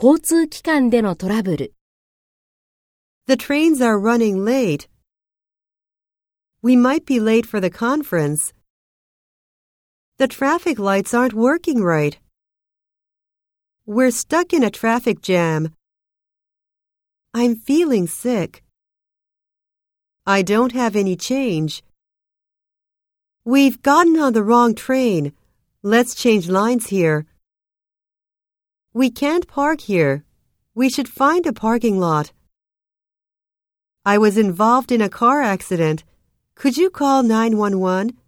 交通機関でのトラブル。 The trains are running late. We might be late for the conference. The traffic lights aren't working right. We're stuck in a traffic jam. I'm feeling sick. I don't have any change. We've gotten on the wrong train. Let's change lines here. We can't park here. We should find a parking lot. I was involved in a car accident. Could you call 911?